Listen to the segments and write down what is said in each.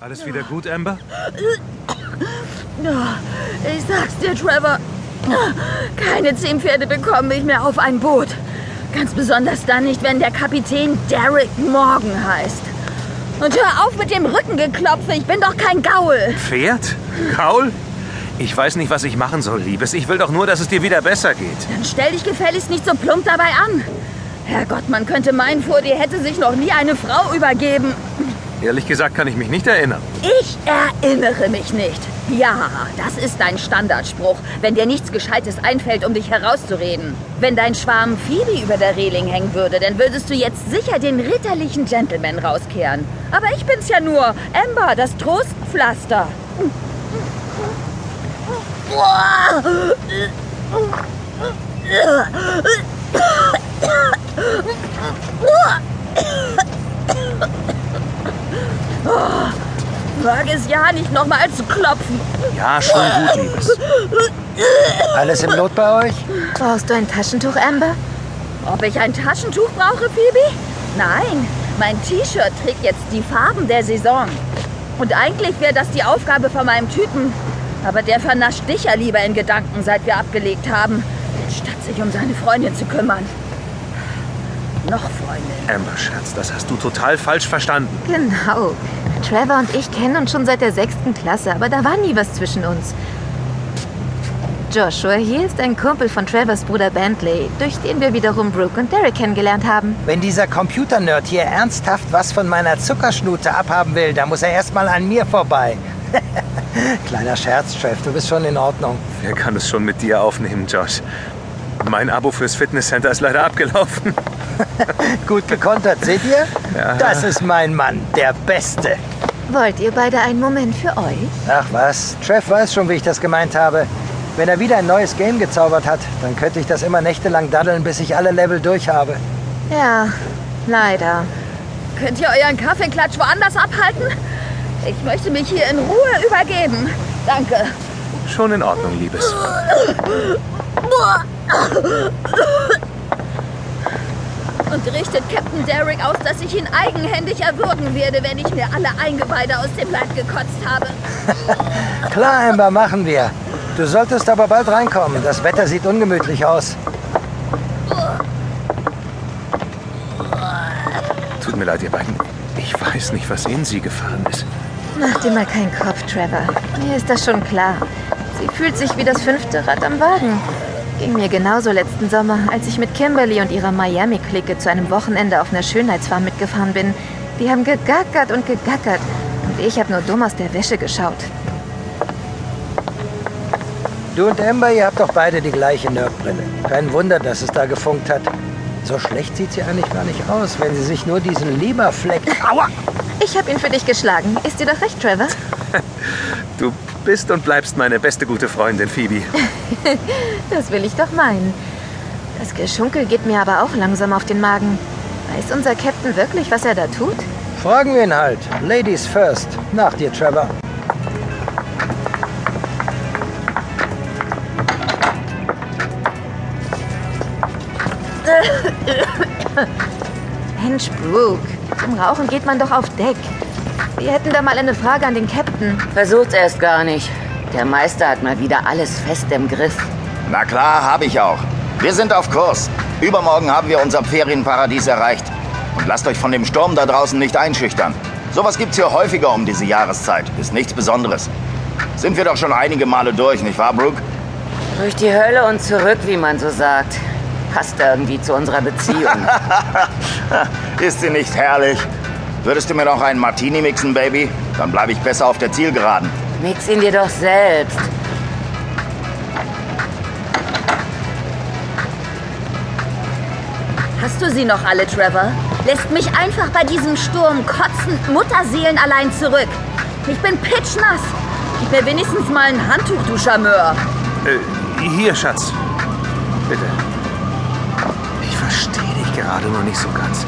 Alles wieder gut, Amber? Ich sag's dir, Trevor. Keine zehn Pferde bekommen mich mehr auf ein Boot. Ganz besonders dann nicht, wenn der Kapitän Derek Morgan heißt. Und hör auf mit dem Rückengeklopfe, ich bin doch kein Gaul. Pferd? Gaul? Ich weiß nicht, was ich machen soll, Liebes. Ich will doch nur, dass es dir wieder besser geht. Dann stell dich gefälligst nicht so plump dabei an. Herrgott, man könnte meinen, vor dir hätte sich noch nie eine Frau übergeben. Ehrlich gesagt kann ich mich nicht erinnern. Ich erinnere mich nicht. Ja, das ist dein Standardspruch, wenn dir nichts Gescheites einfällt, um dich herauszureden. Wenn dein Schwarm Phoebe über der Reling hängen würde, dann würdest du jetzt sicher den ritterlichen Gentleman rauskehren. Aber ich bin's ja nur, Amber, das Trostpflaster. Wag es ja nicht nochmal zu klopfen. Ja, schon gut, Liebes. Alles im Lot bei euch? Brauchst du ein Taschentuch, Amber? Ob ich ein Taschentuch brauche, Phoebe? Nein, mein T-Shirt trägt jetzt die Farben der Saison. Und eigentlich wäre das die Aufgabe von meinem Typen. Aber der vernascht dich ja lieber in Gedanken, seit wir abgelegt haben, statt sich um seine Freundin zu kümmern. Noch Freundin. Amber, Schatz, das hast du total falsch verstanden. Genau. Trevor und ich kennen uns schon seit der sechsten Klasse, aber da war nie was zwischen uns. Joshua hier ist ein Kumpel von Trevors Bruder Bentley, durch den wir wiederum Brooke und Derek kennengelernt haben. Wenn dieser Computernerd hier ernsthaft was von meiner Zuckerschnute abhaben will, dann muss er erstmal an mir vorbei. Kleiner Scherz, Trev, du bist schon in Ordnung. Wer kann es schon mit dir aufnehmen, Josh? Mein Abo fürs Fitnesscenter ist leider abgelaufen. Gut gekontert, seht ihr? Ja. Das ist mein Mann, der Beste. Wollt ihr beide einen Moment für euch? Ach was, Trev weiß schon, wie ich das gemeint habe. Wenn er wieder ein neues Game gezaubert hat, dann könnte ich das immer nächtelang daddeln, bis ich alle Level durch habe. Ja, leider. Könnt ihr euren Kaffeeklatsch woanders abhalten? Ich möchte mich hier in Ruhe übergeben. Danke. Schon in Ordnung, Liebes. Und richtet Captain Derrick aus, dass ich ihn eigenhändig erwürgen werde, wenn ich mir alle Eingeweide aus dem Land gekotzt habe. Klar, Amber, machen wir. Du solltest aber bald reinkommen. Das Wetter sieht ungemütlich aus. Tut mir leid, ihr beiden. Ich weiß nicht, was in sie gefahren ist. Mach dir mal keinen Kopf, Trevor. Mir ist das schon klar. Sie fühlt sich wie das fünfte Rad am Wagen. Ging mir genauso letzten Sommer, als ich mit Kimberly und ihrer Miami-Clique zu einem Wochenende auf einer Schönheitsfarm mitgefahren bin. Die haben gegackert und gegackert. Und ich habe nur dumm aus der Wäsche geschaut. Du und Amber, ihr habt doch beide die gleiche Nerdbrille. Kein Wunder, dass es da gefunkt hat. So schlecht sieht sie eigentlich gar nicht aus, wenn sie sich nur diesen Leberfleck... Aua! Ich habe ihn für dich geschlagen. Ist dir doch recht, Trevor? Du bist und bleibst meine beste gute Freundin, Phoebe. Das will ich doch meinen. Das Geschunkel geht mir aber auch langsam auf den Magen. Weiß unser Captain wirklich, was er da tut? Fragen wir ihn halt. Ladies first. Nach dir, Trevor. Mensch, Brooke. Zum Rauchen geht man doch auf Deck. Wir hätten da mal eine Frage an den Captain. Versucht's erst gar nicht. Der Meister hat mal wieder alles fest im Griff. Na klar, habe ich auch. Wir sind auf Kurs. Übermorgen haben wir unser Ferienparadies erreicht. Und lasst euch von dem Sturm da draußen nicht einschüchtern. Sowas gibt's hier häufiger um diese Jahreszeit. Ist nichts Besonderes. Sind wir doch schon einige Male durch, nicht wahr, Brooke? Durch die Hölle und zurück, wie man so sagt. Passt irgendwie zu unserer Beziehung. Ist sie nicht herrlich? Würdest du mir noch einen Martini mixen, Baby? Dann bleibe ich besser auf der Zielgeraden. Mix ihn dir doch selbst. Hast du sie noch alle, Trevor? Lässt mich einfach bei diesem Sturm kotzend Mutterseelen allein zurück. Ich bin pitschnass. Gib mir wenigstens mal ein Handtuch, du Charmeur. Äh, hier, Schatz. Bitte. Ich verstehe dich gerade noch nicht so ganz.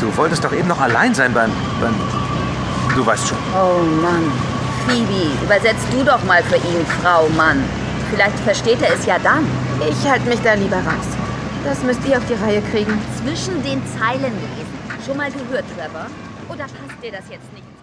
Du wolltest doch eben noch allein sein beim... beim du weißt schon. Oh Mann. Phoebe, übersetzt du doch mal für ihn, Frau Mann. Vielleicht versteht er es ja dann. Ich halte mich da lieber raus. Das müsst ihr auf die Reihe kriegen. Zwischen den Zeilen lesen. Schon mal gehört, Trevor? Oder passt dir das jetzt nicht?